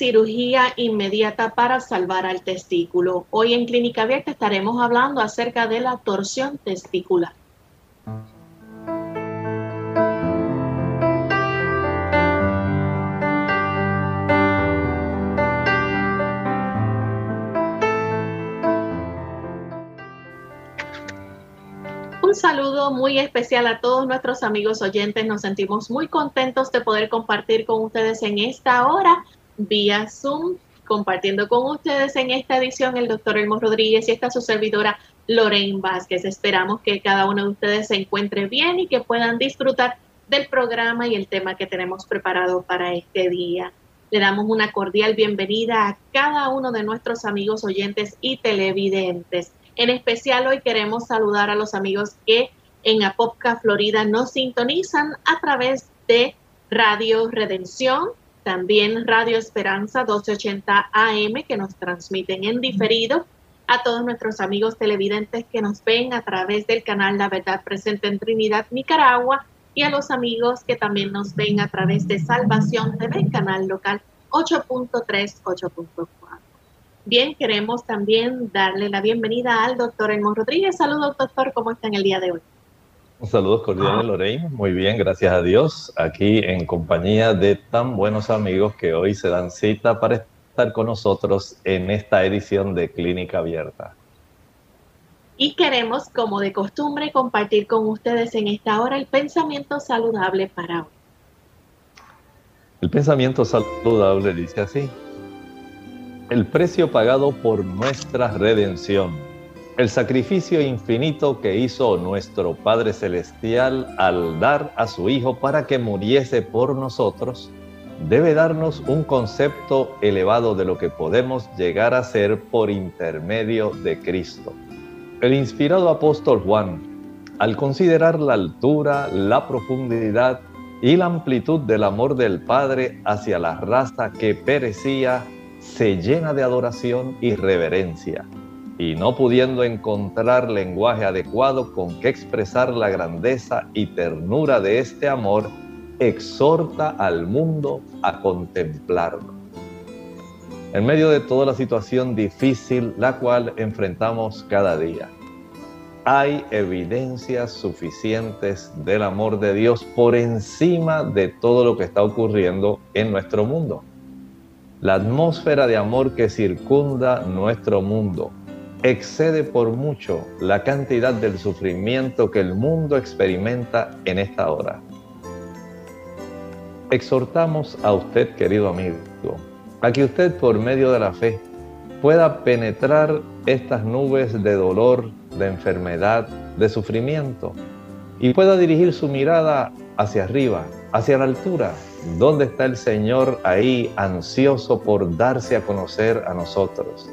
Cirugía inmediata para salvar al testículo. Hoy en Clínica Abierta estaremos hablando acerca de la torsión testicular. Un saludo muy especial a todos nuestros amigos oyentes. Nos sentimos muy contentos de poder compartir con ustedes en esta hora vía Zoom, compartiendo con ustedes en esta edición el doctor Elmo Rodríguez y esta su servidora Lorraine Vázquez. Esperamos que cada uno de ustedes se encuentre bien y que puedan disfrutar del programa y el tema que tenemos preparado para este día. Le damos una cordial bienvenida a cada uno de nuestros amigos oyentes y televidentes. En especial hoy queremos saludar a los amigos que en Apopka, Florida, nos sintonizan a través de Radio Redención, también Radio Esperanza 1280 AM que nos transmiten en diferido, a todos nuestros amigos televidentes que nos ven a través del canal La Verdad Presente en Trinidad, Nicaragua, y a los amigos que también nos ven a través de Salvación TV, canal local 8.3, 8.4. Bien, queremos también darle la bienvenida al doctor Elmo Rodríguez. Saludos, doctor, ¿cómo está en el día de hoy? Un saludo cordial de Lorraine. Muy bien, gracias a Dios. Aquí en compañía de tan buenos amigos que hoy se dan cita para estar con nosotros en esta edición de Clínica Abierta. Y queremos, como de costumbre, compartir con ustedes en esta hora el pensamiento saludable para hoy. El pensamiento saludable dice así el precio pagado por nuestra redención, el sacrificio infinito que hizo nuestro Padre Celestial al dar a su Hijo para que muriese por nosotros, debe darnos un concepto elevado de lo que podemos llegar a ser por intermedio de Cristo. El inspirado apóstol Juan, al considerar la altura, la profundidad y la amplitud del amor del Padre hacia la raza que perecía, se llena de adoración y reverencia, y no pudiendo encontrar lenguaje adecuado con que expresar la grandeza y ternura de este amor, exhorta al mundo a contemplarlo. En medio de toda la situación difícil la cual enfrentamos cada día, hay evidencias suficientes del amor de Dios por encima de todo lo que está ocurriendo en nuestro mundo. La atmósfera de amor que circunda nuestro mundo excede por mucho la cantidad del sufrimiento que el mundo experimenta en esta hora. Exhortamos a usted, querido amigo, a que usted por medio de la fe pueda penetrar estas nubes de dolor, de enfermedad, de sufrimiento y pueda dirigir su mirada hacia arriba, hacia la altura, ¿Dónde está el Señor ahí ansioso por darse a conocer a nosotros?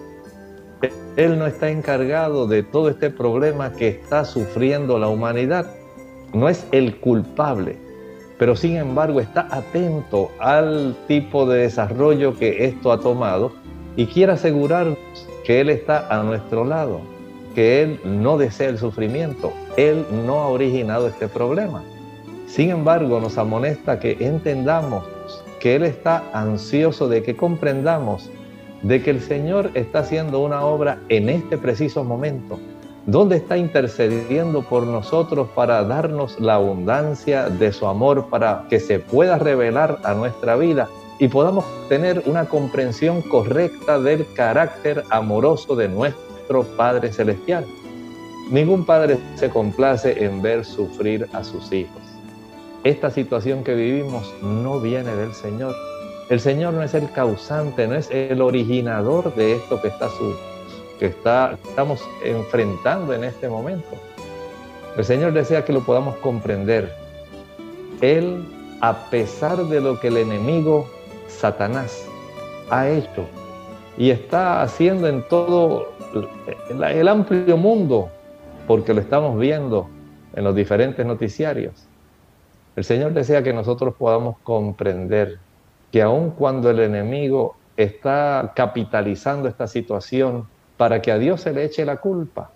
Él no está encargado de todo este problema que está sufriendo la humanidad. No es el culpable, pero sin embargo está atento al tipo de desarrollo que esto ha tomado y quiere asegurarnos que Él está a nuestro lado, que Él no desea el sufrimiento, Él no ha originado este problema. Sin embargo, nos amonesta que entendamos que Él está ansioso de que comprendamos de que el Señor está haciendo una obra en este preciso momento, donde está intercediendo por nosotros para darnos la abundancia de su amor, para que se pueda revelar a nuestra vida y podamos tener una comprensión correcta del carácter amoroso de nuestro Padre Celestial. Ningún padre se complace en ver sufrir a sus hijos. Esta situación que vivimos no viene del Señor. El Señor no es el causante, no es el originador de esto que, está que está, estamos enfrentando en este momento. El Señor desea que lo podamos comprender. Él, a pesar de lo que el enemigo Satanás ha hecho y está haciendo en todo el amplio mundo, porque lo estamos viendo en los diferentes noticiarios. El Señor desea que nosotros podamos comprender que aun cuando el enemigo está capitalizando esta situación para que a Dios se le eche la culpa,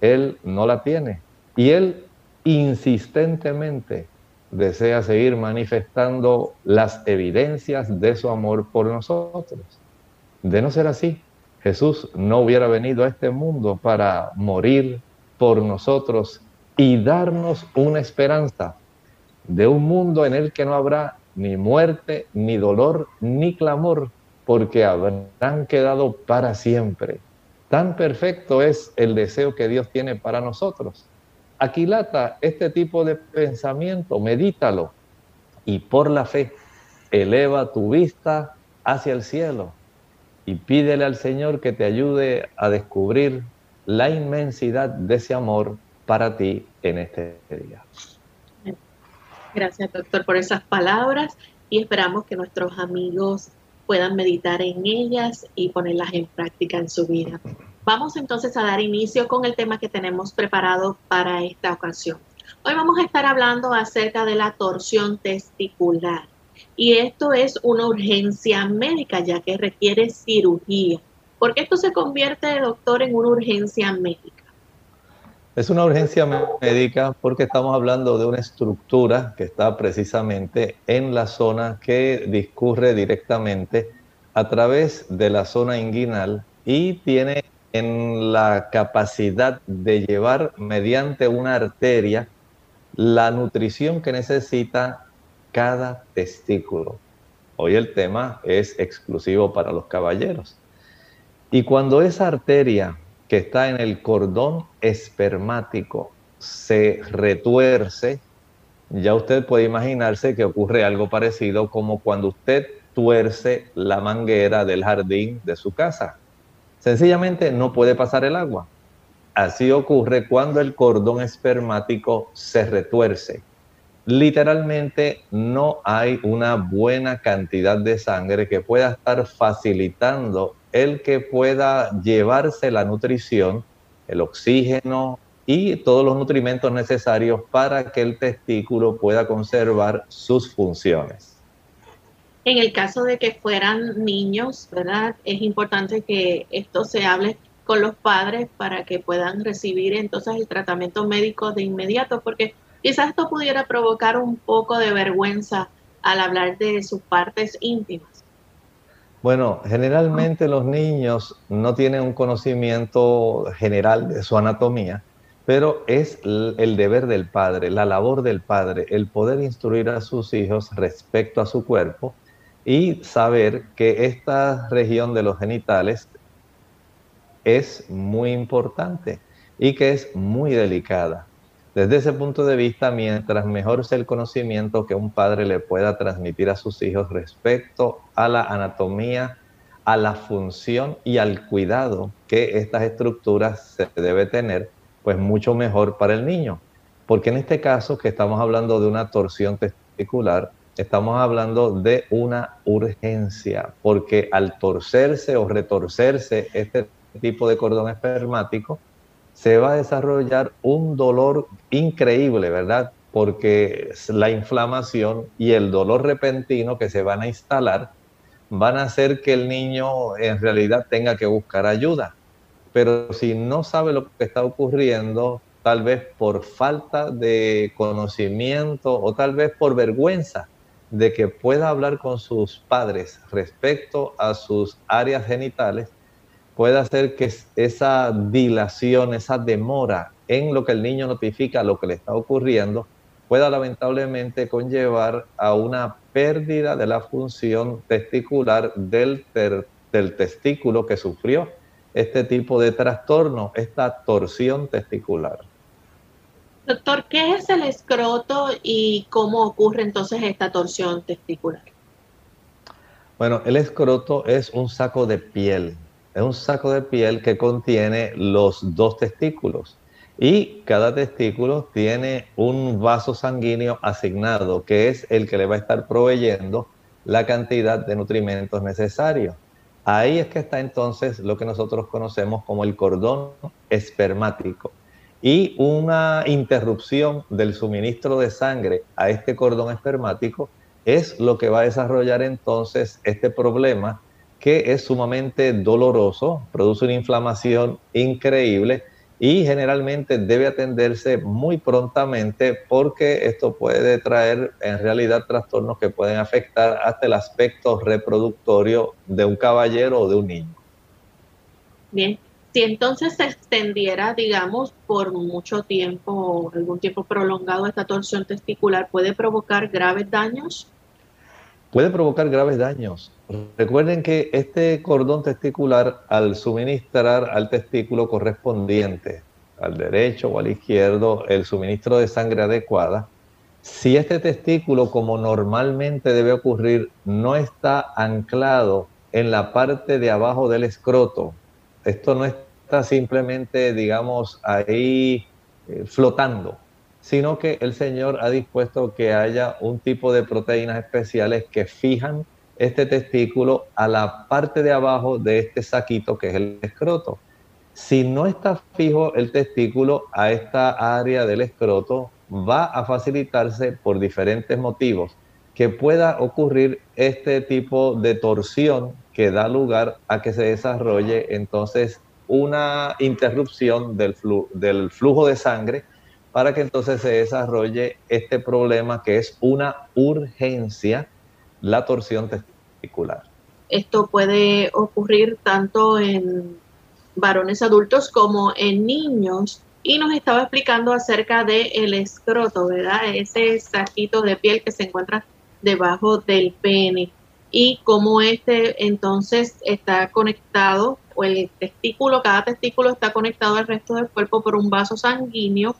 Él no la tiene. Y Él insistentemente desea seguir manifestando las evidencias de su amor por nosotros. De no ser así, Jesús no hubiera venido a este mundo para morir por nosotros y darnos una esperanza de un mundo en el que no habrá ni muerte, ni dolor, ni clamor, porque habrán quedado para siempre. Tan perfecto es el deseo que Dios tiene para nosotros. Aquilata este tipo de pensamiento, medítalo y por la fe eleva tu vista hacia el cielo y pídele al Señor que te ayude a descubrir la inmensidad de ese amor para ti en este día. Gracias, doctor, por esas palabras y esperamos que nuestros amigos puedan meditar en ellas y ponerlas en práctica en su vida. Vamos entonces a dar inicio con el tema que tenemos preparado para esta ocasión. Hoy vamos a estar hablando acerca de la torsión testicular y esto es una urgencia médica ya que requiere cirugía. ¿Por qué esto se convierte, doctor, en una urgencia médica? Es una urgencia médica porque estamos hablando de una estructura que está precisamente en la zona que discurre directamente a través de la zona inguinal y tiene en la capacidad de llevar mediante una arteria la nutrición que necesita cada testículo. Hoy el tema es exclusivo para los caballeros. Y cuando esa arteria que está en el cordón espermático se retuerce, ya usted puede imaginarse que ocurre algo parecido como cuando usted tuerce la manguera del jardín de su casa. Sencillamente no puede pasar el agua. Así ocurre cuando el cordón espermático se retuerce. Literalmente no hay una buena cantidad de sangre que pueda estar facilitando el que pueda llevarse la nutrición, el oxígeno y todos los nutrimentos necesarios para que el testículo pueda conservar sus funciones. En el caso de que fueran niños, ¿verdad? Es importante que esto se hable con los padres para que puedan recibir entonces el tratamiento médico de inmediato, porque quizás esto pudiera provocar un poco de vergüenza al hablar de sus partes íntimas. Bueno, generalmente los niños no tienen un conocimiento general de su anatomía, pero es el deber del padre, la labor del padre, el poder instruir a sus hijos respecto a su cuerpo y saber que esta región de los genitales es muy importante y que es muy delicada. Desde ese punto de vista, mientras mejor sea el conocimiento que un padre le pueda transmitir a sus hijos respecto a la anatomía, a la función y al cuidado que estas estructuras se debe tener, pues mucho mejor para el niño. Porque en este caso, que estamos hablando de una torsión testicular, estamos hablando de una urgencia, porque al torcerse o retorcerse este tipo de cordón espermático, se va a desarrollar un dolor increíble, ¿verdad? Porque la inflamación y el dolor repentino que se van a instalar van a hacer que el niño en realidad tenga que buscar ayuda. Pero si no sabe lo que está ocurriendo, tal vez por falta de conocimiento o tal vez por vergüenza de que pueda hablar con sus padres respecto a sus áreas genitales, puede hacer que esa dilación, esa demora en lo que el niño notifica lo que le está ocurriendo, pueda lamentablemente conllevar a una pérdida de la función testicular del, del testículo que sufrió este tipo de trastorno, esta torsión testicular. Doctor, ¿qué es el escroto y cómo ocurre entonces esta torsión testicular? Bueno, el escroto es un saco de piel, es un saco de piel que contiene los dos testículos y cada testículo tiene un vaso sanguíneo asignado que es el que le va a estar proveyendo la cantidad de nutrimentos necesarios. Ahí es que está entonces lo que nosotros conocemos como el cordón espermático. Y una interrupción del suministro de sangre a este cordón espermático es lo que va a desarrollar entonces este problema que es sumamente doloroso, produce una inflamación increíble y generalmente debe atenderse muy prontamente porque esto puede traer en realidad trastornos que pueden afectar hasta el aspecto reproductorio de un caballero o de un niño. Bien, si entonces se extendiera, digamos, por mucho tiempo o algún tiempo prolongado esta torsión testicular, ¿puede provocar graves daños? Puede provocar graves daños. Recuerden que este cordón testicular, al suministrar al testículo correspondiente, al derecho o al izquierdo, el suministro de sangre adecuada, si este testículo, como normalmente debe ocurrir, no está anclado en la parte de abajo del escroto, esto no está simplemente, digamos, ahí eh, flotando, sino que el Señor ha dispuesto que haya un tipo de proteínas especiales que fijan este testículo a la parte de abajo de este saquito que es el escroto. Si no está fijo el testículo a esta área del escroto, va a facilitarse por diferentes motivos que pueda ocurrir este tipo de torsión que da lugar a que se desarrolle entonces una interrupción del, del flujo de sangre para que entonces se desarrolle este problema que es una urgencia la torsión testicular. Esto puede ocurrir tanto en varones adultos como en niños. Y nos estaba explicando acerca del el escroto, ¿verdad? Ese saquito de piel que se encuentra debajo del pene y cómo este entonces está conectado o el testículo, cada testículo está conectado al resto del cuerpo por un vaso sanguíneo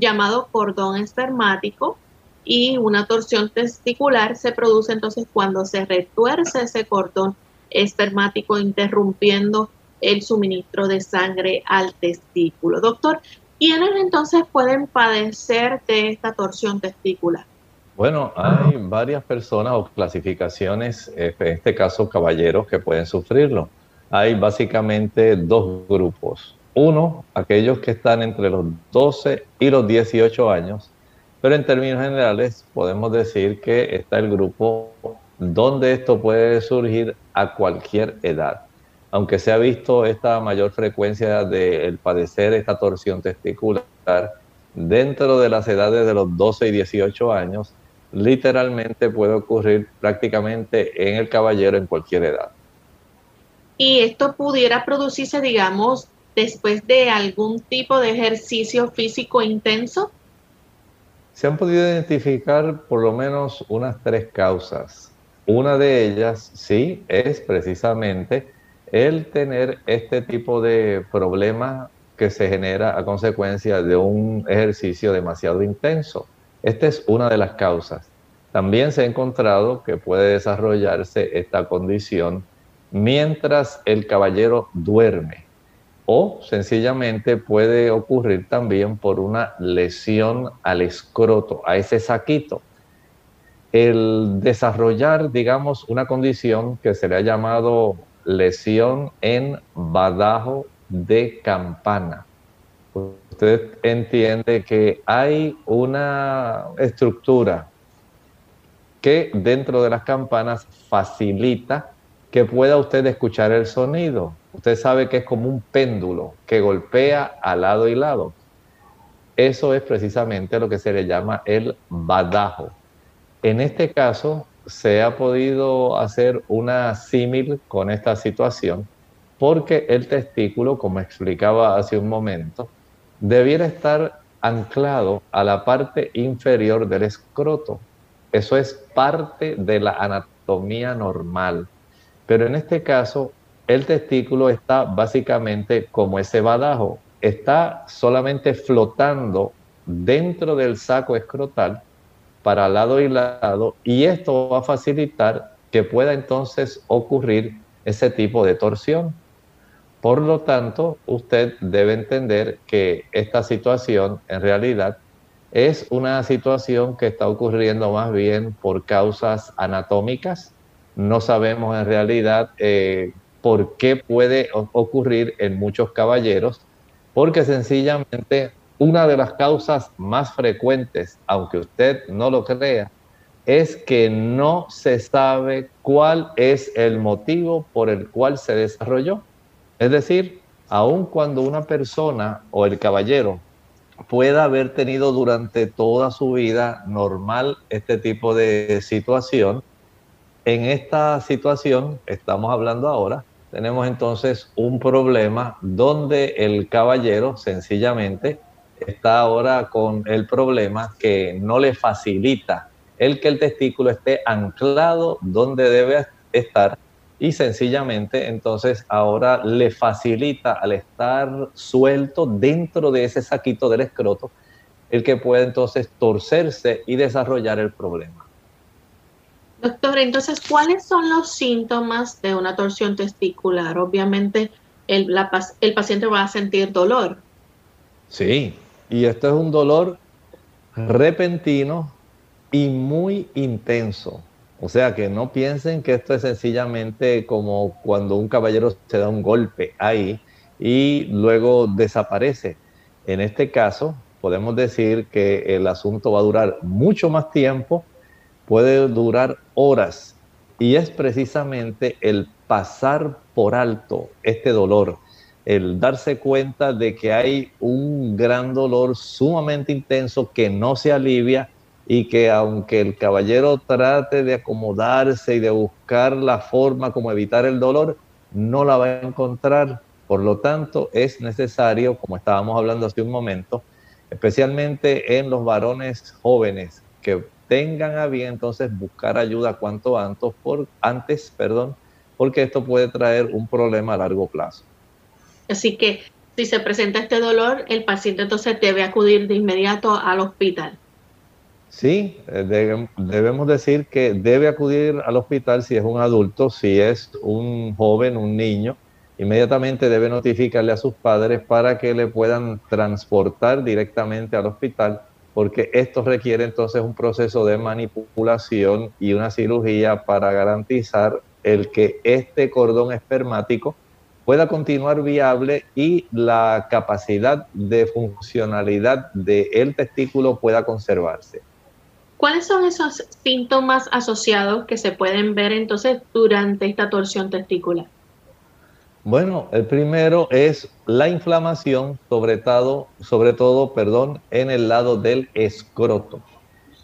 llamado cordón espermático y una torsión testicular se produce entonces cuando se retuerce ese cordón espermático interrumpiendo el suministro de sangre al testículo. Doctor, ¿quiénes entonces pueden padecer de esta torsión testicular? Bueno, hay varias personas o clasificaciones, en este caso caballeros, que pueden sufrirlo. Hay básicamente dos grupos. Uno, aquellos que están entre los 12 y los 18 años, pero en términos generales podemos decir que está el grupo donde esto puede surgir a cualquier edad. Aunque se ha visto esta mayor frecuencia de padecer esta torsión testicular dentro de las edades de los 12 y 18 años, literalmente puede ocurrir prácticamente en el caballero en cualquier edad. Y esto pudiera producirse, digamos, después de algún tipo de ejercicio físico intenso. Se han podido identificar por lo menos unas tres causas. Una de ellas, sí, es precisamente el tener este tipo de problema que se genera a consecuencia de un ejercicio demasiado intenso. Esta es una de las causas. También se ha encontrado que puede desarrollarse esta condición mientras el caballero duerme o sencillamente puede ocurrir también por una lesión al escroto, a ese saquito. El desarrollar, digamos, una condición que se le ha llamado lesión en badajo de campana usted entiende que hay una estructura que dentro de las campanas facilita que pueda usted escuchar el sonido. Usted sabe que es como un péndulo que golpea a lado y lado. Eso es precisamente lo que se le llama el badajo. En este caso, se ha podido hacer una símil con esta situación porque el testículo, como explicaba hace un momento, debiera estar anclado a la parte inferior del escroto. Eso es parte de la anatomía normal. Pero en este caso, el testículo está básicamente como ese badajo, está solamente flotando dentro del saco escrotal para lado y lado y esto va a facilitar que pueda entonces ocurrir ese tipo de torsión. Por lo tanto, usted debe entender que esta situación en realidad es una situación que está ocurriendo más bien por causas anatómicas. No sabemos en realidad eh, por qué puede ocurrir en muchos caballeros, porque sencillamente una de las causas más frecuentes, aunque usted no lo crea, es que no se sabe cuál es el motivo por el cual se desarrolló. Es decir, aun cuando una persona o el caballero pueda haber tenido durante toda su vida normal este tipo de situación, en esta situación, estamos hablando ahora, tenemos entonces un problema donde el caballero sencillamente está ahora con el problema que no le facilita el que el testículo esté anclado donde debe estar y sencillamente entonces ahora le facilita al estar suelto dentro de ese saquito del escroto el que puede entonces torcerse y desarrollar el problema. Doctor, entonces, ¿cuáles son los síntomas de una torsión testicular? Obviamente, el, el paciente va a sentir dolor. Sí, y esto es un dolor repentino, y muy intenso. O sea, que no piensen que esto es sencillamente como cuando un caballero se da un golpe ahí y luego desaparece. En este caso, podemos decir que el asunto va a durar mucho más tiempo, puede durar horas. Y es precisamente el pasar por alto este dolor, el darse cuenta de que hay un gran dolor sumamente intenso que no se alivia y que aunque el caballero trate de acomodarse y de buscar la forma como evitar el dolor, no la va a encontrar. Por lo tanto, es necesario, como estábamos hablando hace un momento, especialmente en los varones jóvenes, que tengan a bien entonces buscar ayuda cuanto antes, por, antes, perdón, porque esto puede traer un problema a largo plazo. Así que si se presenta este dolor, el paciente entonces debe acudir de inmediato al hospital. Sí, eh, debemos decir que debe acudir al hospital si es un adulto, si es un joven, un niño, inmediatamente debe notificarle a sus padres para que le puedan transportar directamente al hospital, porque esto requiere entonces un proceso de manipulación y una cirugía para garantizar el que este cordón espermático pueda continuar viable y la capacidad de funcionalidad del testículo pueda conservarse. ¿Cuáles son esos síntomas asociados que se pueden ver entonces durante esta torsión testicular? Bueno, el primero es la inflamación, sobre todo, sobre todo, perdón, en el lado del escroto.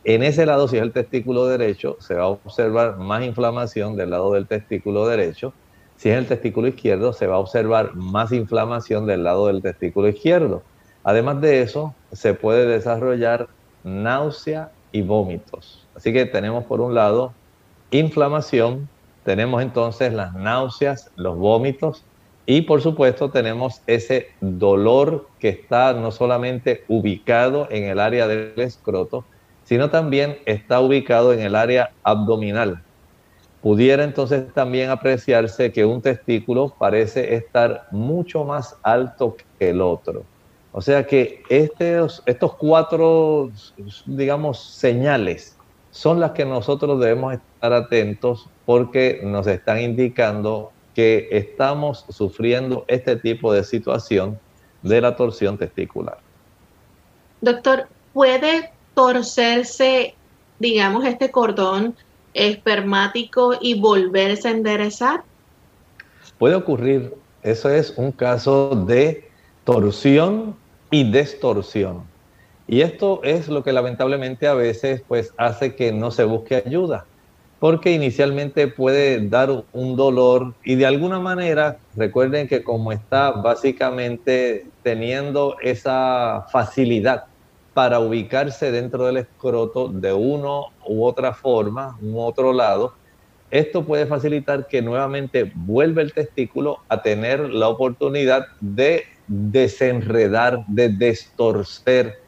En ese lado, si es el testículo derecho, se va a observar más inflamación del lado del testículo derecho. Si es el testículo izquierdo, se va a observar más inflamación del lado del testículo izquierdo. Además de eso, se puede desarrollar náusea y vómitos. Así que tenemos por un lado inflamación, tenemos entonces las náuseas, los vómitos y por supuesto tenemos ese dolor que está no solamente ubicado en el área del escroto, sino también está ubicado en el área abdominal. Pudiera entonces también apreciarse que un testículo parece estar mucho más alto que el otro. O sea que estos, estos cuatro, digamos, señales son las que nosotros debemos estar atentos porque nos están indicando que estamos sufriendo este tipo de situación de la torsión testicular. Doctor, ¿puede torcerse, digamos, este cordón espermático y volverse a enderezar? Puede ocurrir. Eso es un caso de torsión y distorsión. Y esto es lo que lamentablemente a veces pues hace que no se busque ayuda, porque inicialmente puede dar un dolor y de alguna manera, recuerden que como está básicamente teniendo esa facilidad para ubicarse dentro del escroto de uno u otra forma, un otro lado, esto puede facilitar que nuevamente vuelva el testículo a tener la oportunidad de desenredar, de destorcer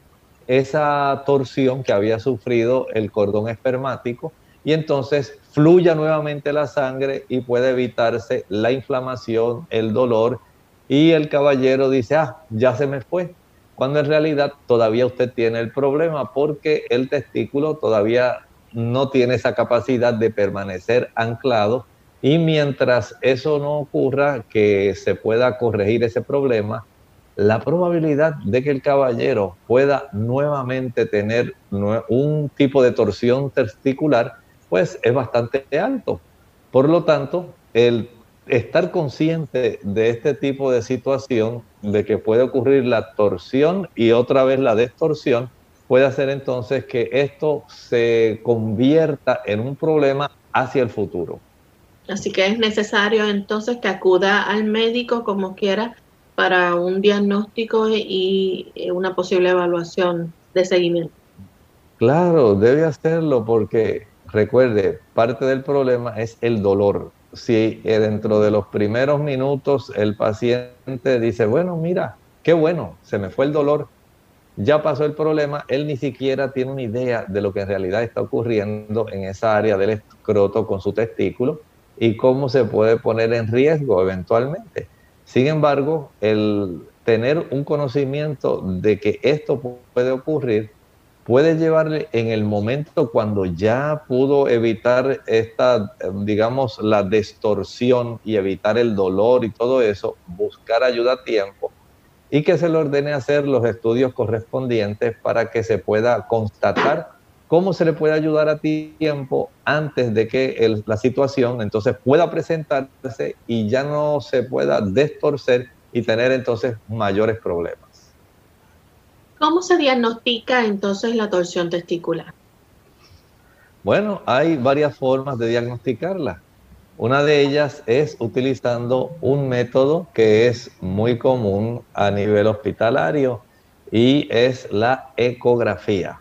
esa torsión que había sufrido el cordón espermático y entonces fluya nuevamente la sangre y puede evitarse la inflamación, el dolor. Y el caballero dice, ah, ya se me fue, cuando en realidad todavía usted tiene el problema porque el testículo todavía no tiene esa capacidad de permanecer anclado. Y mientras eso no ocurra, que se pueda corregir ese problema, la probabilidad de que el caballero pueda nuevamente tener un tipo de torsión testicular, pues es bastante alto. Por lo tanto, el estar consciente de este tipo de situación, de que puede ocurrir la torsión y otra vez la distorsión, puede hacer entonces que esto se convierta en un problema hacia el futuro. Así que es necesario entonces que acuda al médico como quiera para un diagnóstico y una posible evaluación de seguimiento. Claro, debe hacerlo porque recuerde, parte del problema es el dolor. Si eh, dentro de los primeros minutos el paciente dice, bueno, mira, qué bueno, se me fue el dolor, ya pasó el problema, él ni siquiera tiene una idea de lo que en realidad está ocurriendo en esa área del escroto con su testículo y cómo se puede poner en riesgo eventualmente. Sin embargo, el tener un conocimiento de que esto puede ocurrir puede llevarle en el momento cuando ya pudo evitar esta, digamos, la distorsión y evitar el dolor y todo eso, buscar ayuda a tiempo y que se le ordene hacer los estudios correspondientes para que se pueda constatar cómo se le puede ayudar a tiempo antes de que la situación entonces pueda presentarse y ya no se pueda destorcer y tener entonces mayores problemas. ¿Cómo se diagnostica entonces la torsión testicular? Bueno, hay varias formas de diagnosticarla. Una de ellas es utilizando un método que es muy común a nivel hospitalario y es la ecografía.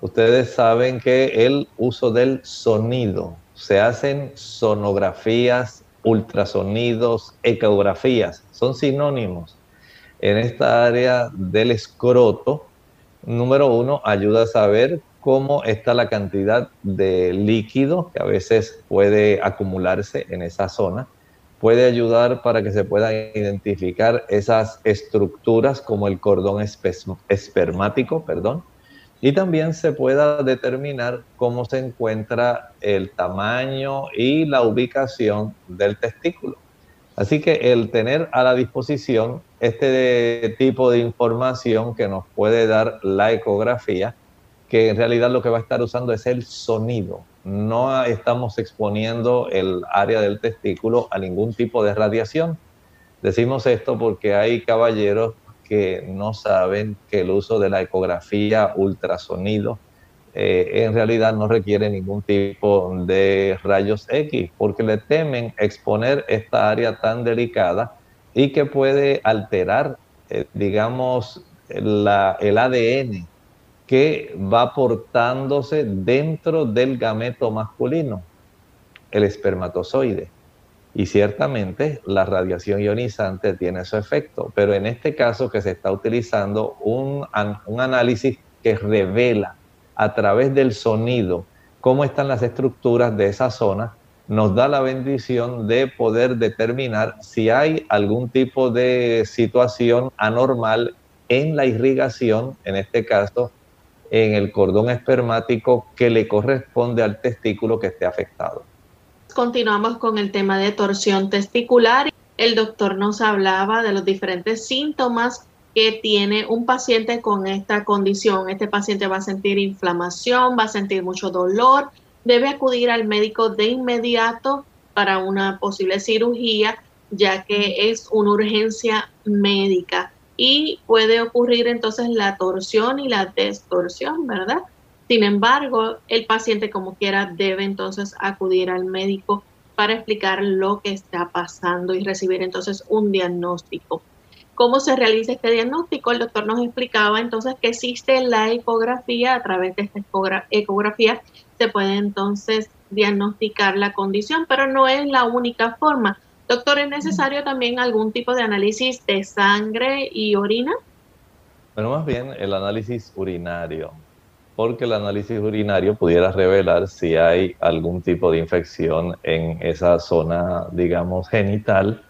Ustedes saben que el uso del sonido, se hacen sonografías, ultrasonidos, ecografías, son sinónimos. En esta área del escroto, número uno, ayuda a saber cómo está la cantidad de líquido que a veces puede acumularse en esa zona. Puede ayudar para que se puedan identificar esas estructuras como el cordón espermático, perdón, y también se pueda determinar cómo se encuentra el tamaño y la ubicación del testículo. Así que el tener a la disposición este tipo de información que nos puede dar la ecografía, que en realidad lo que va a estar usando es el sonido. No estamos exponiendo el área del testículo a ningún tipo de radiación. Decimos esto porque hay caballeros que no saben que el uso de la ecografía ultrasonido eh, en realidad no requiere ningún tipo de rayos X, porque le temen exponer esta área tan delicada y que puede alterar, eh, digamos, el ADN que va portándose dentro del gameto masculino, el espermatozoide. Y ciertamente la radiación ionizante tiene su efecto, pero en este caso que se está utilizando un, un análisis que revela a través del sonido cómo están las estructuras de esa zona, nos da la bendición de poder determinar si hay algún tipo de situación anormal en la irrigación, en este caso, en el cordón espermático que le corresponde al testículo que esté afectado. Continuamos con el tema de torsión testicular. El doctor nos hablaba de los diferentes síntomas que tiene un paciente con esta condición. Este paciente va a sentir inflamación, va a sentir mucho dolor, debe acudir al médico de inmediato para una posible cirugía, ya que es una urgencia médica y puede ocurrir entonces la torsión y la distorsión, ¿verdad? Sin embargo, el paciente como quiera debe entonces acudir al médico para explicar lo que está pasando y recibir entonces un diagnóstico. ¿Cómo se realiza este diagnóstico? El doctor nos explicaba entonces que existe la ecografía, a través de esta ecografía se puede entonces diagnosticar la condición, pero no es la única forma. Doctor, ¿es necesario también algún tipo de análisis de sangre y orina? Bueno, más bien el análisis urinario, porque el análisis urinario pudiera revelar si hay algún tipo de infección en esa zona, digamos, genital,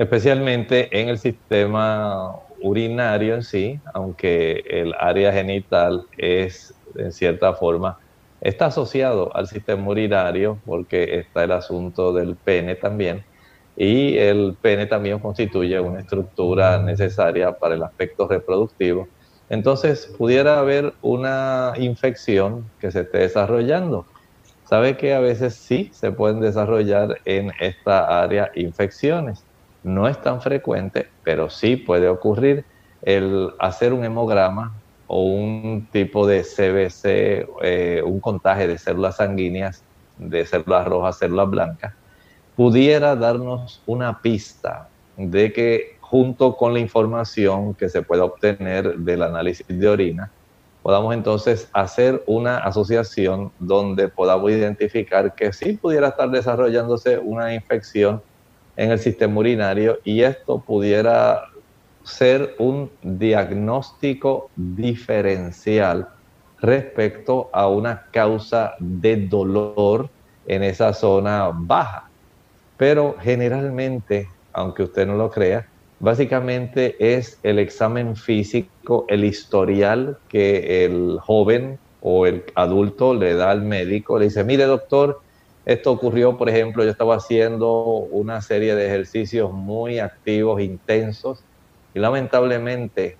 especialmente en el sistema urinario en sí, aunque el área genital es en cierta forma, está asociado al sistema urinario porque está el asunto del pene también y el pene también constituye una estructura necesaria para el aspecto reproductivo. Entonces pudiera haber una infección que se esté desarrollando. Sabe que a veces sí se pueden desarrollar en esta área infecciones. No es tan frecuente, pero sí puede ocurrir el hacer un hemograma o un tipo de CBC, eh, un contaje de células sanguíneas, de células rojas, células blancas, pudiera darnos una pista de que junto con la información que se pueda obtener del análisis de orina, podamos entonces hacer una asociación donde podamos identificar que sí pudiera estar desarrollándose una infección en el sistema urinario y esto pudiera ser un diagnóstico diferencial respecto a una causa de dolor en esa zona baja. Pero generalmente, aunque usted no lo crea, básicamente es el examen físico, el historial que el joven o el adulto le da al médico, le dice, mire doctor, esto ocurrió, por ejemplo, yo estaba haciendo una serie de ejercicios muy activos, intensos, y lamentablemente,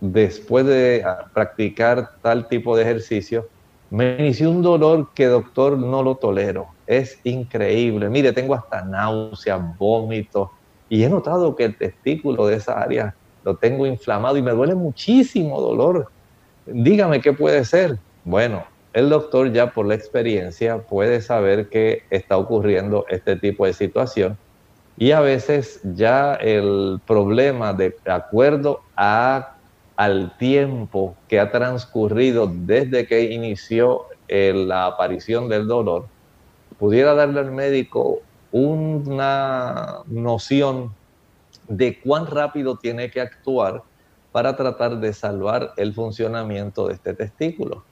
después de practicar tal tipo de ejercicio, me inició un dolor que doctor no lo tolero. Es increíble. Mire, tengo hasta náuseas, vómitos y he notado que el testículo de esa área lo tengo inflamado y me duele muchísimo dolor. Dígame qué puede ser. Bueno, el doctor ya por la experiencia puede saber que está ocurriendo este tipo de situación y a veces ya el problema de acuerdo al tiempo que ha transcurrido desde que inició eh, la aparición del dolor, pudiera darle al médico una noción de cuán rápido tiene que actuar para tratar de salvar el funcionamiento de este testículo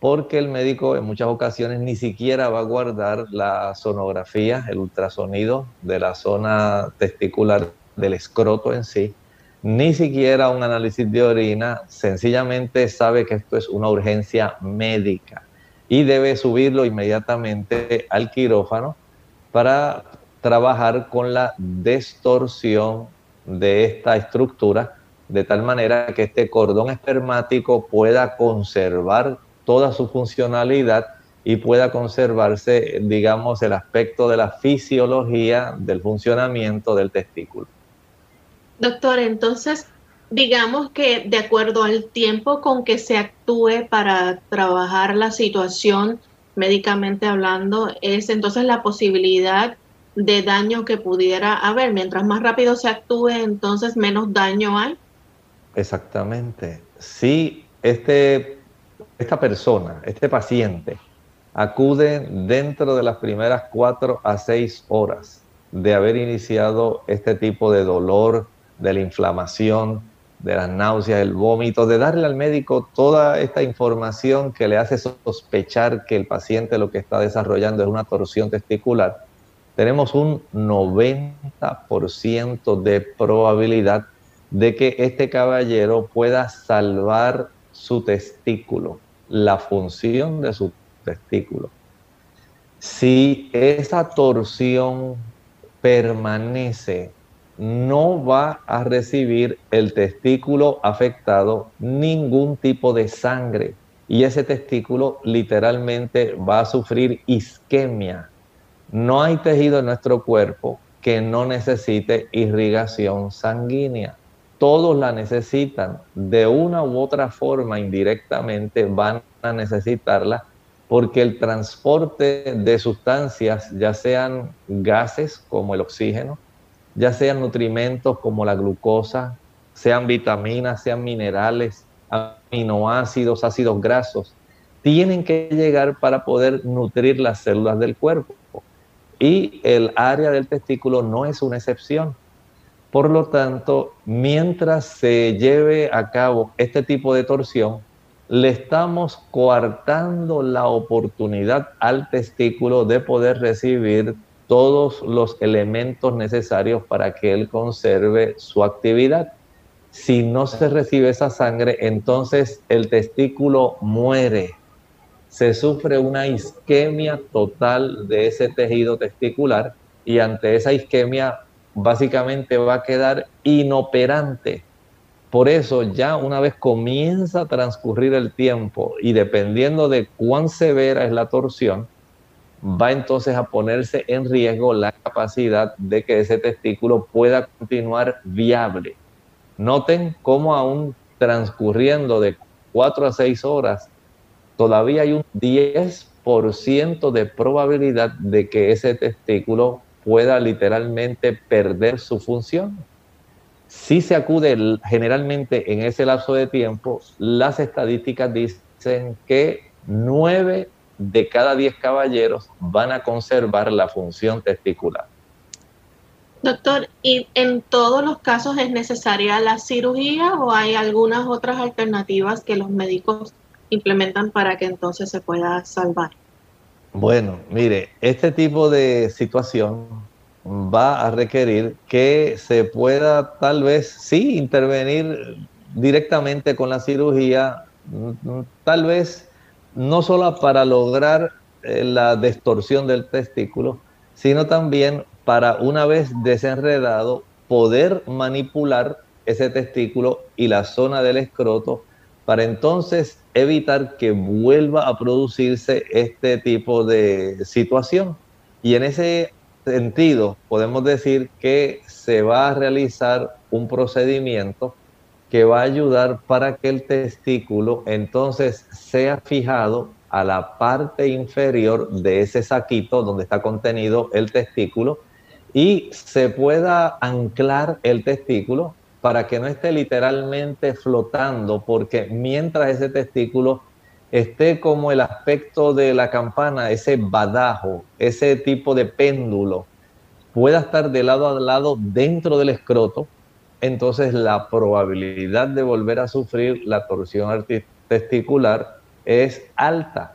porque el médico en muchas ocasiones ni siquiera va a guardar la sonografía, el ultrasonido de la zona testicular del escroto en sí, ni siquiera un análisis de orina, sencillamente sabe que esto es una urgencia médica y debe subirlo inmediatamente al quirófano para trabajar con la distorsión de esta estructura de tal manera que este cordón espermático pueda conservar toda su funcionalidad y pueda conservarse, digamos, el aspecto de la fisiología del funcionamiento del testículo. Doctor, entonces, digamos que de acuerdo al tiempo con que se actúe para trabajar la situación médicamente hablando, es entonces la posibilidad de daño que pudiera haber. Mientras más rápido se actúe, entonces menos daño hay. Exactamente. Sí, este esta persona, este paciente, acude dentro de las primeras cuatro a seis horas de haber iniciado este tipo de dolor, de la inflamación, de las náuseas, el vómito, de darle al médico toda esta información que le hace sospechar que el paciente lo que está desarrollando es una torsión testicular, tenemos un 90% de probabilidad de que este caballero pueda salvar su testículo la función de su testículo. Si esa torsión permanece, no va a recibir el testículo afectado ningún tipo de sangre y ese testículo literalmente va a sufrir isquemia. No hay tejido en nuestro cuerpo que no necesite irrigación sanguínea todos la necesitan, de una u otra forma indirectamente van a necesitarla porque el transporte de sustancias, ya sean gases como el oxígeno, ya sean nutrimentos como la glucosa, sean vitaminas, sean minerales, aminoácidos, ácidos grasos, tienen que llegar para poder nutrir las células del cuerpo. Y el área del testículo no es una excepción. Por lo tanto, mientras se lleve a cabo este tipo de torsión, le estamos coartando la oportunidad al testículo de poder recibir todos los elementos necesarios para que él conserve su actividad. Si no se recibe esa sangre, entonces el testículo muere. Se sufre una isquemia total de ese tejido testicular y ante esa isquemia básicamente va a quedar inoperante. Por eso ya una vez comienza a transcurrir el tiempo y dependiendo de cuán severa es la torsión, va entonces a ponerse en riesgo la capacidad de que ese testículo pueda continuar viable. Noten cómo aún transcurriendo de 4 a 6 horas, todavía hay un 10% de probabilidad de que ese testículo pueda literalmente perder su función. Si se acude generalmente en ese lapso de tiempo, las estadísticas dicen que 9 de cada 10 caballeros van a conservar la función testicular. Doctor, ¿y en todos los casos es necesaria la cirugía o hay algunas otras alternativas que los médicos implementan para que entonces se pueda salvar? Bueno, mire, este tipo de situación va a requerir que se pueda tal vez sí intervenir directamente con la cirugía, mm, tal vez no solo para lograr eh, la distorsión del testículo, sino también para una vez desenredado poder manipular ese testículo y la zona del escroto para entonces evitar que vuelva a producirse este tipo de situación. Y en ese sentido, podemos decir que se va a realizar un procedimiento que va a ayudar para que el testículo entonces sea fijado a la parte inferior de ese saquito donde está contenido el testículo y se pueda anclar el testículo para que no esté literalmente flotando, porque mientras ese testículo esté como el aspecto de la campana, ese badajo, ese tipo de péndulo, pueda estar de lado a lado dentro del escroto, entonces la probabilidad de volver a sufrir la torsión testicular es alta.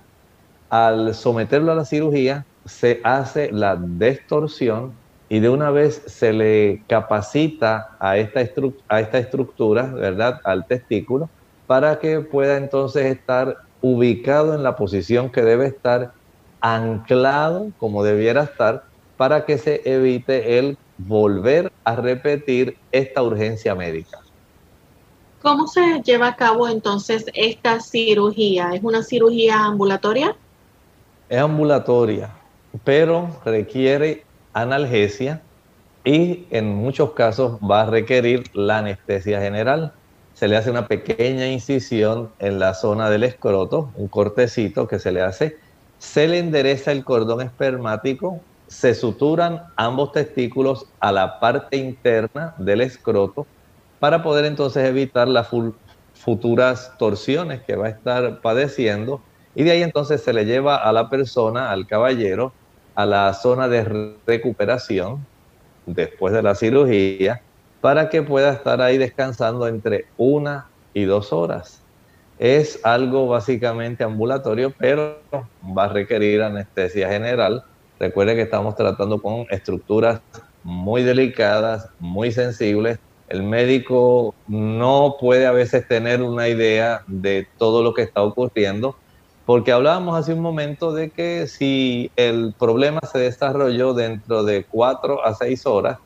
Al someterlo a la cirugía, se hace la distorsión y de una vez se le capacita a esta, a esta estructura, ¿verdad?, al testículo, para que pueda entonces estar ubicado en la posición que debe estar, anclado como debiera estar, para que se evite el volver a repetir esta urgencia médica. ¿Cómo se lleva a cabo entonces esta cirugía? ¿Es una cirugía ambulatoria? Es ambulatoria, pero requiere analgesia y en muchos casos va a requerir la anestesia general. Se le hace una pequeña incisión en la zona del escroto, un cortecito que se le hace, se le endereza el cordón espermático, se suturan ambos testículos a la parte interna del escroto para poder entonces evitar las futuras torsiones que va a estar padeciendo. Y de ahí entonces se le lleva a la persona, al caballero, a la zona de recuperación después de la cirugía para que pueda estar ahí descansando entre una y dos horas. Es algo básicamente ambulatorio, pero va a requerir anestesia general. Recuerde que estamos tratando con estructuras muy delicadas, muy sensibles. El médico no puede a veces tener una idea de todo lo que está ocurriendo, porque hablábamos hace un momento de que si el problema se desarrolló dentro de cuatro a seis horas,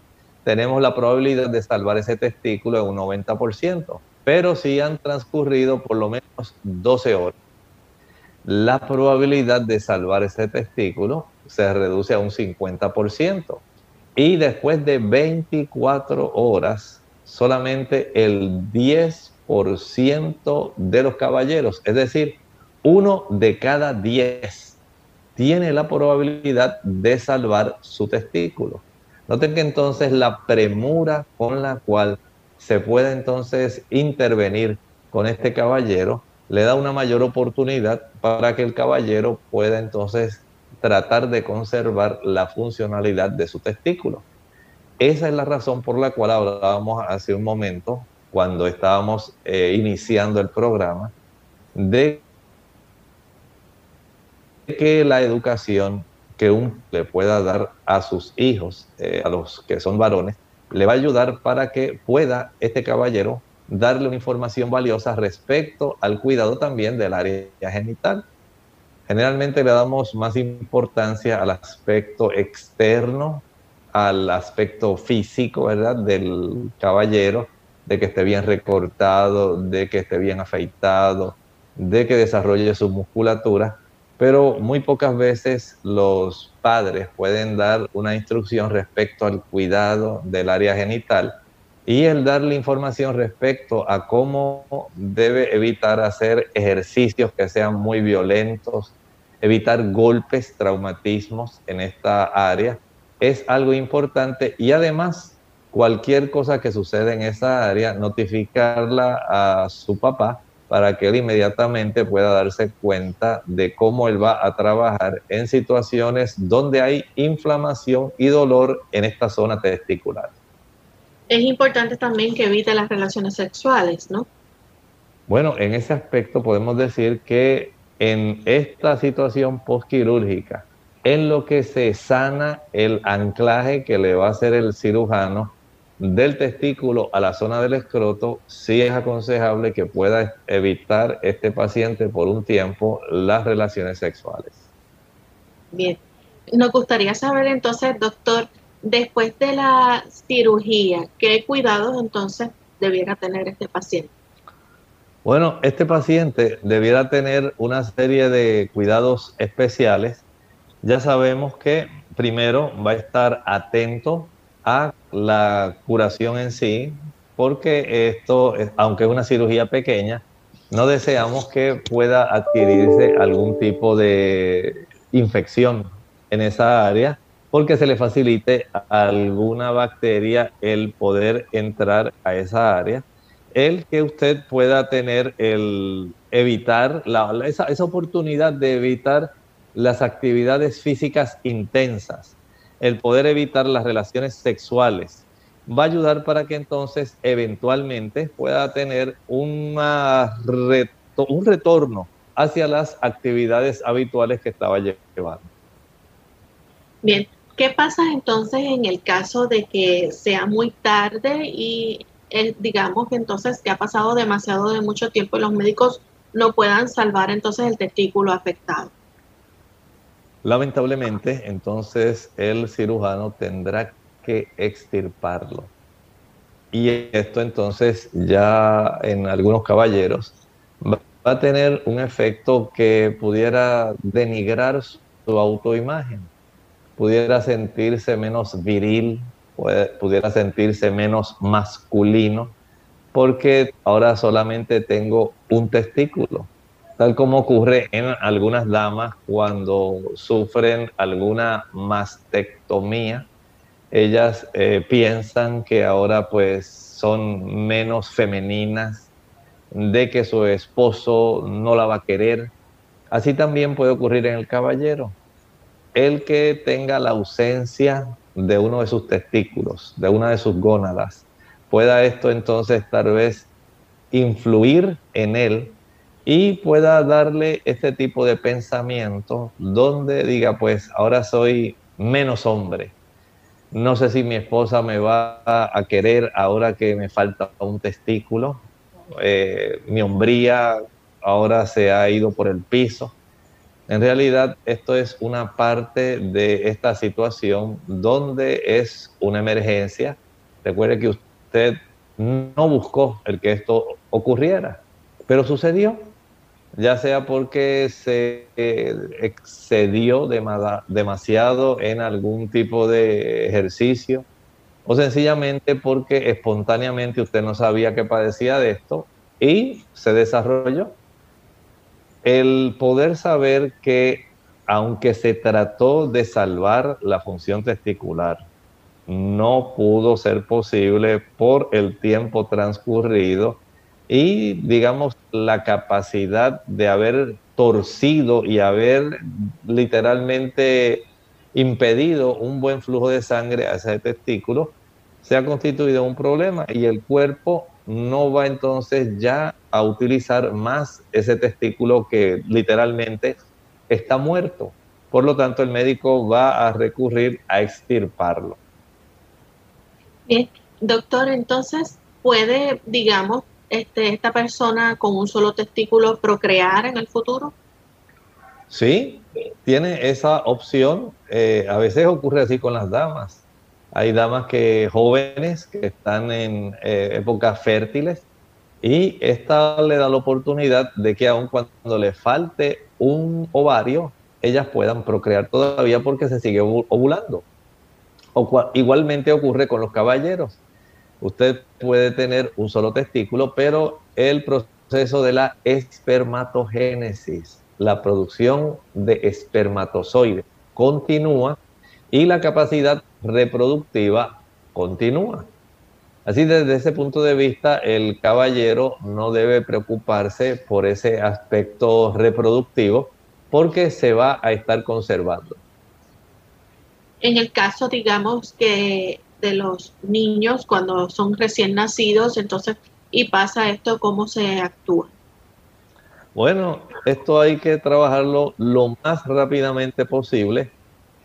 tenemos la probabilidad de salvar ese testículo en un 90%, pero si han transcurrido por lo menos 12 horas, la probabilidad de salvar ese testículo se reduce a un 50%. Y después de 24 horas, solamente el 10% de los caballeros, es decir, uno de cada 10, tiene la probabilidad de salvar su testículo. Noten que entonces la premura con la cual se puede entonces intervenir con este caballero le da una mayor oportunidad para que el caballero pueda entonces tratar de conservar la funcionalidad de su testículo. Esa es la razón por la cual hablábamos hace un momento, cuando estábamos eh, iniciando el programa, de que la educación que un le pueda dar a sus hijos, eh, a los que son varones, le va a ayudar para que pueda este caballero darle una información valiosa respecto al cuidado también del área genital. Generalmente le damos más importancia al aspecto externo, al aspecto físico, ¿verdad? Del caballero, de que esté bien recortado, de que esté bien afeitado, de que desarrolle su musculatura, pero muy pocas veces los padres pueden dar una instrucción respecto al cuidado del área genital y el darle información respecto a cómo debe evitar hacer ejercicios que sean muy violentos, evitar golpes, traumatismos en esta área, es algo importante. Y además cualquier cosa que suceda en esa área, notificarla a su papá para que él inmediatamente pueda darse cuenta de cómo él va a trabajar en situaciones donde hay inflamación y dolor en esta zona testicular es importante también que evite las relaciones sexuales, ¿no? Bueno, en ese aspecto podemos decir que en esta situación postquirúrgica, en lo que se sana el anclaje que le va a hacer el cirujano del testículo a la zona del escroto, sí es aconsejable que pueda evitar este paciente por un tiempo las relaciones sexuales. Bien, nos gustaría saber entonces, doctor, después de la cirugía, ¿qué cuidados entonces debiera tener este paciente? Bueno, este paciente debiera tener una serie de cuidados especiales. Ya sabemos que primero va a estar atento a la curación en sí, porque esto, aunque es una cirugía pequeña, no deseamos que pueda adquirirse algún tipo de infección en esa área porque se le facilite a alguna bacteria el poder entrar a esa área. El que usted pueda tener el evitar esa, esa oportunidad de evitar las actividades físicas intensas, el poder evitar las relaciones sexuales, va a ayudar para que entonces eventualmente pueda tener una un retorno hacia las actividades habituales que estaba llevando. Bien, ¿Qué pasa entonces en el caso de que sea muy tarde y eh, digamos que entonces que ha pasado demasiado de mucho tiempo y los médicos no puedan salvar entonces el testículo afectado? Lamentablemente, entonces el cirujano tendrá que extirparlo. Y esto entonces ya en algunos caballeros va a tener un efecto que pudiera denigrar su autoimagen pudiera sentirse menos viril, pudiera sentirse menos masculino, porque ahora solamente tengo un testículo, tal como ocurre en algunas damas cuando sufren alguna mastectomía. Ellas eh, piensan que ahora pues son menos femeninas, de que su esposo no la va a querer. Así también puede ocurrir en el caballero el que tenga la ausencia de uno de sus testículos, de una de sus gónadas, pueda esto entonces tal vez influir en él y pueda darle este tipo de pensamiento donde diga, pues ahora soy menos hombre. No sé si mi esposa me va a querer ahora que me falta un testículo. Eh, mi hombría ahora se ha ido por el piso. En realidad, esto es una parte de esta situación donde es una emergencia. Recuerde que usted no buscó el que esto ocurriera, pero sucedió, ya sea porque se excedió demasiado en algún tipo de ejercicio o sencillamente porque espontáneamente usted no sabía que padecía de esto y se desarrolló. El poder saber que aunque se trató de salvar la función testicular, no pudo ser posible por el tiempo transcurrido, y digamos la capacidad de haber torcido y haber literalmente impedido un buen flujo de sangre a ese testículo, se ha constituido un problema y el cuerpo no va entonces ya a utilizar más ese testículo que literalmente está muerto. Por lo tanto, el médico va a recurrir a extirparlo. Bien, doctor, entonces puede, digamos, este, esta persona con un solo testículo procrear en el futuro? Sí, tiene esa opción. Eh, a veces ocurre así con las damas. Hay damas que jóvenes que están en eh, épocas fértiles y esta le da la oportunidad de que aun cuando le falte un ovario, ellas puedan procrear todavía porque se sigue ovulando. Igualmente ocurre con los caballeros. Usted puede tener un solo testículo, pero el proceso de la espermatogénesis, la producción de espermatozoides, continúa y la capacidad reproductiva continúa. Así desde ese punto de vista, el caballero no debe preocuparse por ese aspecto reproductivo porque se va a estar conservando. En el caso, digamos, que de los niños cuando son recién nacidos, entonces, y pasa esto, ¿cómo se actúa? Bueno, esto hay que trabajarlo lo más rápidamente posible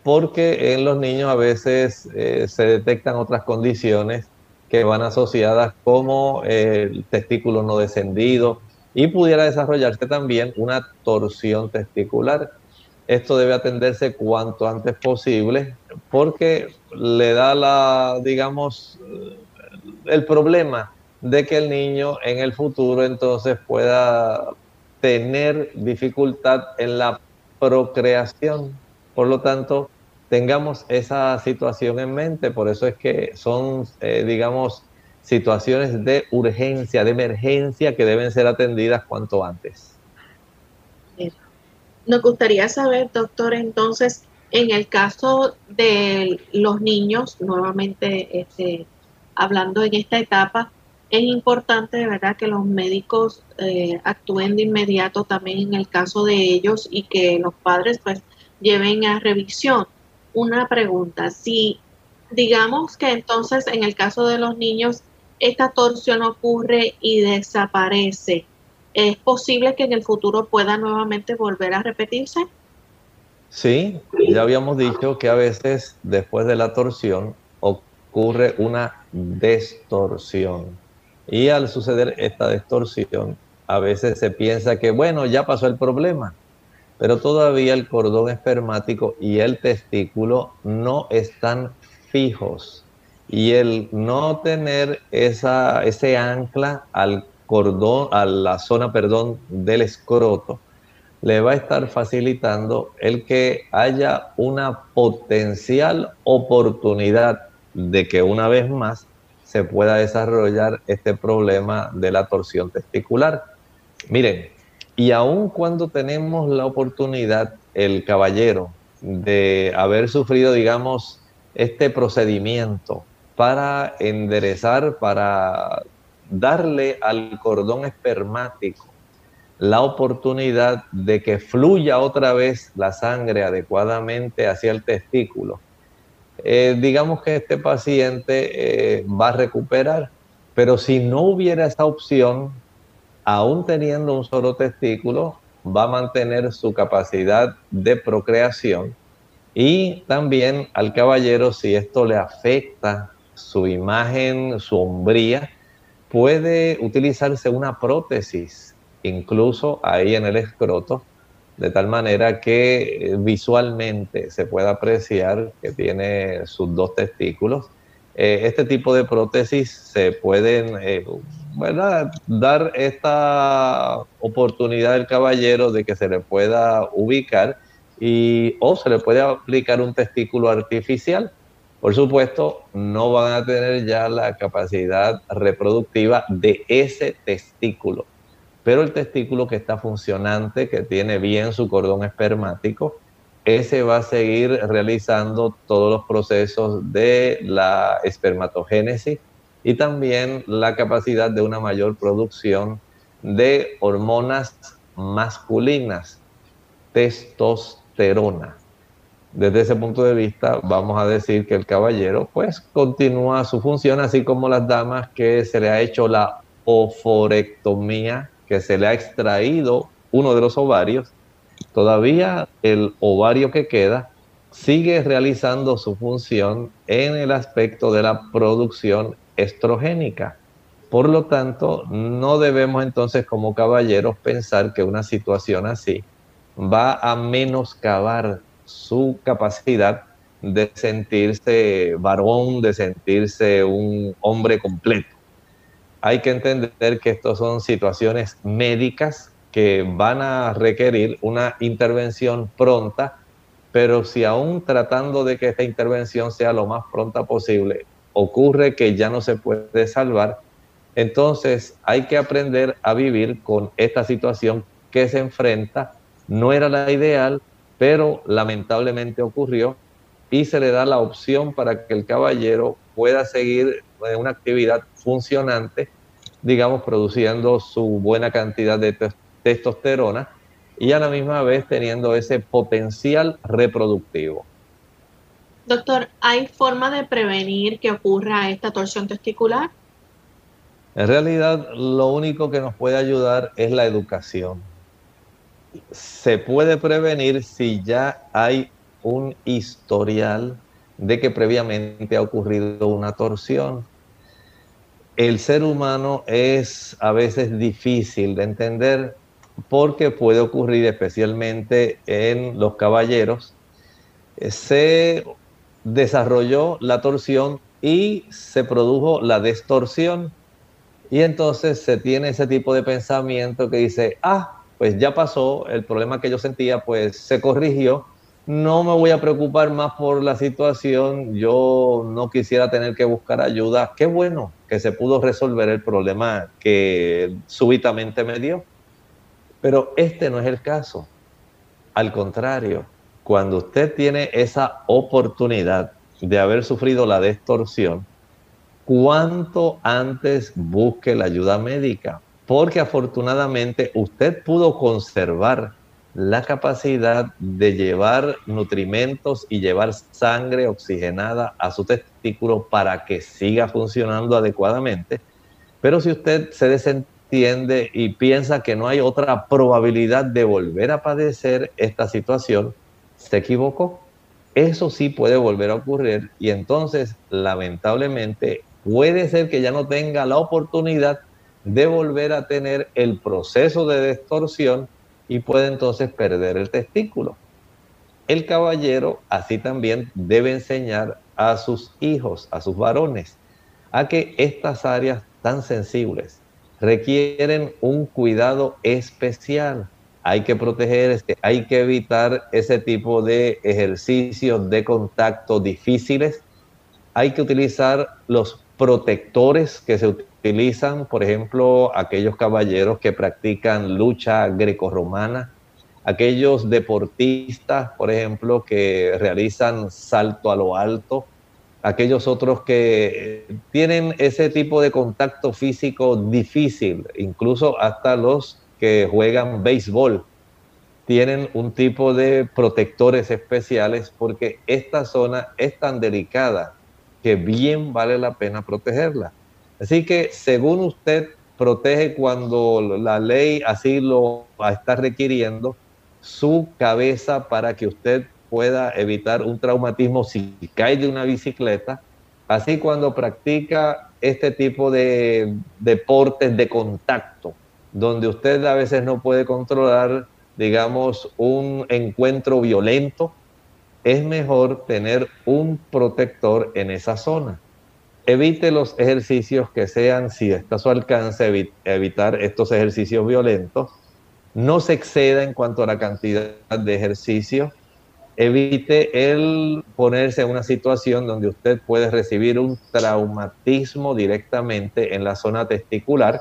porque en los niños a veces eh, se detectan otras condiciones que van asociadas como el testículo no descendido y pudiera desarrollarse también una torsión testicular. Esto debe atenderse cuanto antes posible porque le da la, digamos, el problema de que el niño en el futuro entonces pueda tener dificultad en la procreación. Por lo tanto, tengamos esa situación en mente. Por eso es que son, eh, digamos, situaciones de urgencia, de emergencia que deben ser atendidas cuanto antes. Nos gustaría saber, doctor, entonces, en el caso de los niños, nuevamente este, hablando en esta etapa, es importante verdad que los médicos eh, actúen de inmediato también en el caso de ellos y que los padres pues lleven a revisión. Una pregunta, si digamos que entonces en el caso de los niños esta torsión ocurre y desaparece, ¿es posible que en el futuro pueda nuevamente volver a repetirse? Sí, ya habíamos dicho que a veces después de la torsión ocurre una distorsión. Y al suceder esta distorsión, a veces se piensa que, bueno, ya pasó el problema, pero todavía el cordón espermático y el testículo no están fijos. Y el no tener esa, ese ancla al cordón, a la zona, perdón, del escroto, le va a estar facilitando el que haya una potencial oportunidad de que una vez más se pueda desarrollar este problema de la torsión testicular. Miren, y aun cuando tenemos la oportunidad, el caballero, de haber sufrido, digamos, este procedimiento para enderezar, para darle al cordón espermático la oportunidad de que fluya otra vez la sangre adecuadamente hacia el testículo. Eh, digamos que este paciente eh, va a recuperar, pero si no hubiera esa opción, aún teniendo un solo testículo, va a mantener su capacidad de procreación y también al caballero, si esto le afecta su imagen, su hombría, puede utilizarse una prótesis incluso ahí en el escroto, de tal manera que eh, visualmente se pueda apreciar que tiene sus dos testículos. Eh, este tipo de prótesis se pueden eh, dar esta oportunidad al caballero de que se le pueda ubicar y o se le puede aplicar un testículo artificial. Por supuesto, no van a tener ya la capacidad reproductiva de ese testículo pero el testículo que está funcionante, que tiene bien su cordón espermático, ese va a seguir realizando todos los procesos de la espermatogénesis y también la capacidad de una mayor producción de hormonas masculinas, testosterona. Desde ese punto de vista, vamos a decir que el caballero pues continúa su función, así como las damas que se le ha hecho la oforectomía, que se le ha extraído uno de los ovarios, todavía el ovario que queda sigue realizando su función en el aspecto de la producción estrogénica. Por lo tanto, no debemos entonces como caballeros pensar que una situación así va a menoscabar su capacidad de sentirse varón, de sentirse un hombre completo. Hay que entender que estas son situaciones médicas que van a requerir una intervención pronta, pero si aún tratando de que esta intervención sea lo más pronta posible, ocurre que ya no se puede salvar, entonces hay que aprender a vivir con esta situación que se enfrenta. No era la ideal, pero lamentablemente ocurrió y se le da la opción para que el caballero pueda seguir una actividad funcionante, digamos, produciendo su buena cantidad de testosterona y a la misma vez teniendo ese potencial reproductivo. Doctor, ¿hay forma de prevenir que ocurra esta torsión testicular? En realidad, lo único que nos puede ayudar es la educación. Se puede prevenir si ya hay un historial de que previamente ha ocurrido una torsión. El ser humano es a veces difícil de entender porque puede ocurrir especialmente en los caballeros. Se desarrolló la torsión y se produjo la distorsión y entonces se tiene ese tipo de pensamiento que dice, ah, pues ya pasó, el problema que yo sentía pues se corrigió, no me voy a preocupar más por la situación, yo no quisiera tener que buscar ayuda. Qué bueno que se pudo resolver el problema que súbitamente me dio. Pero este no es el caso. Al contrario, cuando usted tiene esa oportunidad de haber sufrido la distorsión, cuanto antes busque la ayuda médica, porque afortunadamente usted pudo conservar la capacidad de llevar nutrimentos y llevar sangre oxigenada a su testículo para que siga funcionando adecuadamente. Pero si usted se desentiende y piensa que no hay otra probabilidad de volver a padecer esta situación, se equivocó. Eso sí puede volver a ocurrir y entonces lamentablemente puede ser que ya no tenga la oportunidad de volver a tener el proceso de distorsión y puede entonces perder el testículo. El caballero así también debe enseñar a sus hijos, a sus varones, a que estas áreas tan sensibles requieren un cuidado especial. Hay que protegerse, hay que evitar ese tipo de ejercicios de contacto difíciles. Hay que utilizar los protectores que se utilizan, por ejemplo, aquellos caballeros que practican lucha grecorromana, aquellos deportistas, por ejemplo, que realizan salto a lo alto, aquellos otros que tienen ese tipo de contacto físico difícil, incluso hasta los que juegan béisbol, tienen un tipo de protectores especiales porque esta zona es tan delicada que bien vale la pena protegerla. Así que según usted protege cuando la ley así lo está requiriendo, su cabeza para que usted pueda evitar un traumatismo si cae de una bicicleta, así cuando practica este tipo de deportes de contacto, donde usted a veces no puede controlar, digamos, un encuentro violento, es mejor tener un protector en esa zona. Evite los ejercicios que sean, si está a su alcance, evitar estos ejercicios violentos. No se exceda en cuanto a la cantidad de ejercicios. Evite el ponerse en una situación donde usted puede recibir un traumatismo directamente en la zona testicular.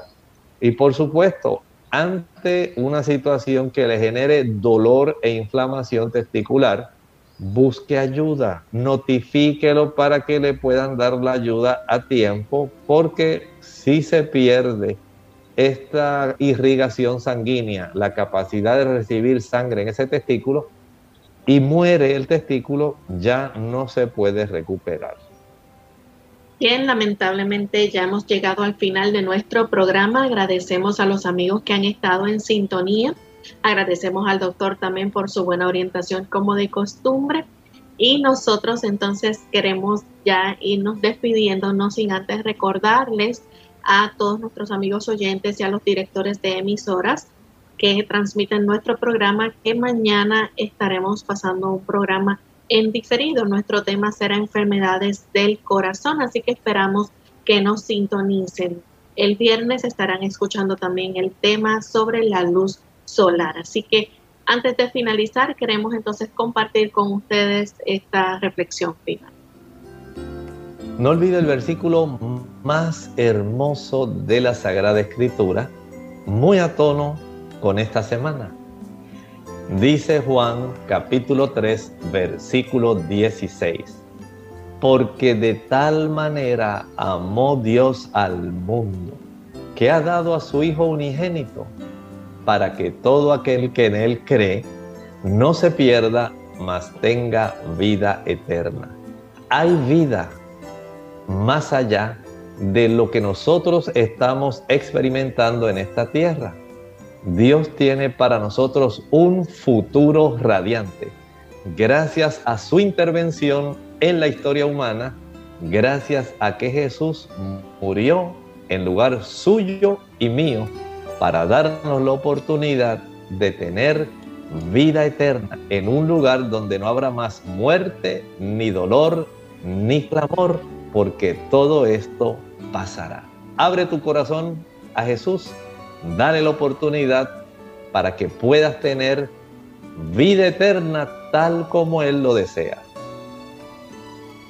Y por supuesto, ante una situación que le genere dolor e inflamación testicular, busque ayuda, notifíquelo para que le puedan dar la ayuda a tiempo, porque si se pierde esta irrigación sanguínea, la capacidad de recibir sangre en ese testículo, y muere el testículo, ya no se puede recuperar. Bien, lamentablemente ya hemos llegado al final de nuestro programa. Agradecemos a los amigos que han estado en sintonía. Agradecemos al doctor también por su buena orientación como de costumbre. Y nosotros entonces queremos ya irnos despidiendo, no sin antes recordarles a todos nuestros amigos oyentes y a los directores de emisoras que transmiten nuestro programa que mañana estaremos pasando un programa en diferido. Nuestro tema será enfermedades del corazón, así que esperamos que nos sintonicen. El viernes estarán escuchando también el tema sobre la luz solar. Así que antes de finalizar, queremos entonces compartir con ustedes esta reflexión final. No olvide el versículo más hermoso de la Sagrada Escritura, muy a tono con esta semana. Dice Juan capítulo 3 versículo 16. Porque de tal manera amó Dios al mundo, que ha dado a su Hijo unigénito, para que todo aquel que en Él cree no se pierda, mas tenga vida eterna. Hay vida más allá de lo que nosotros estamos experimentando en esta tierra. Dios tiene para nosotros un futuro radiante. Gracias a su intervención en la historia humana, gracias a que Jesús murió en lugar suyo y mío para darnos la oportunidad de tener vida eterna en un lugar donde no habrá más muerte, ni dolor, ni clamor, porque todo esto pasará. Abre tu corazón a Jesús dale la oportunidad para que puedas tener vida eterna tal como Él lo desea.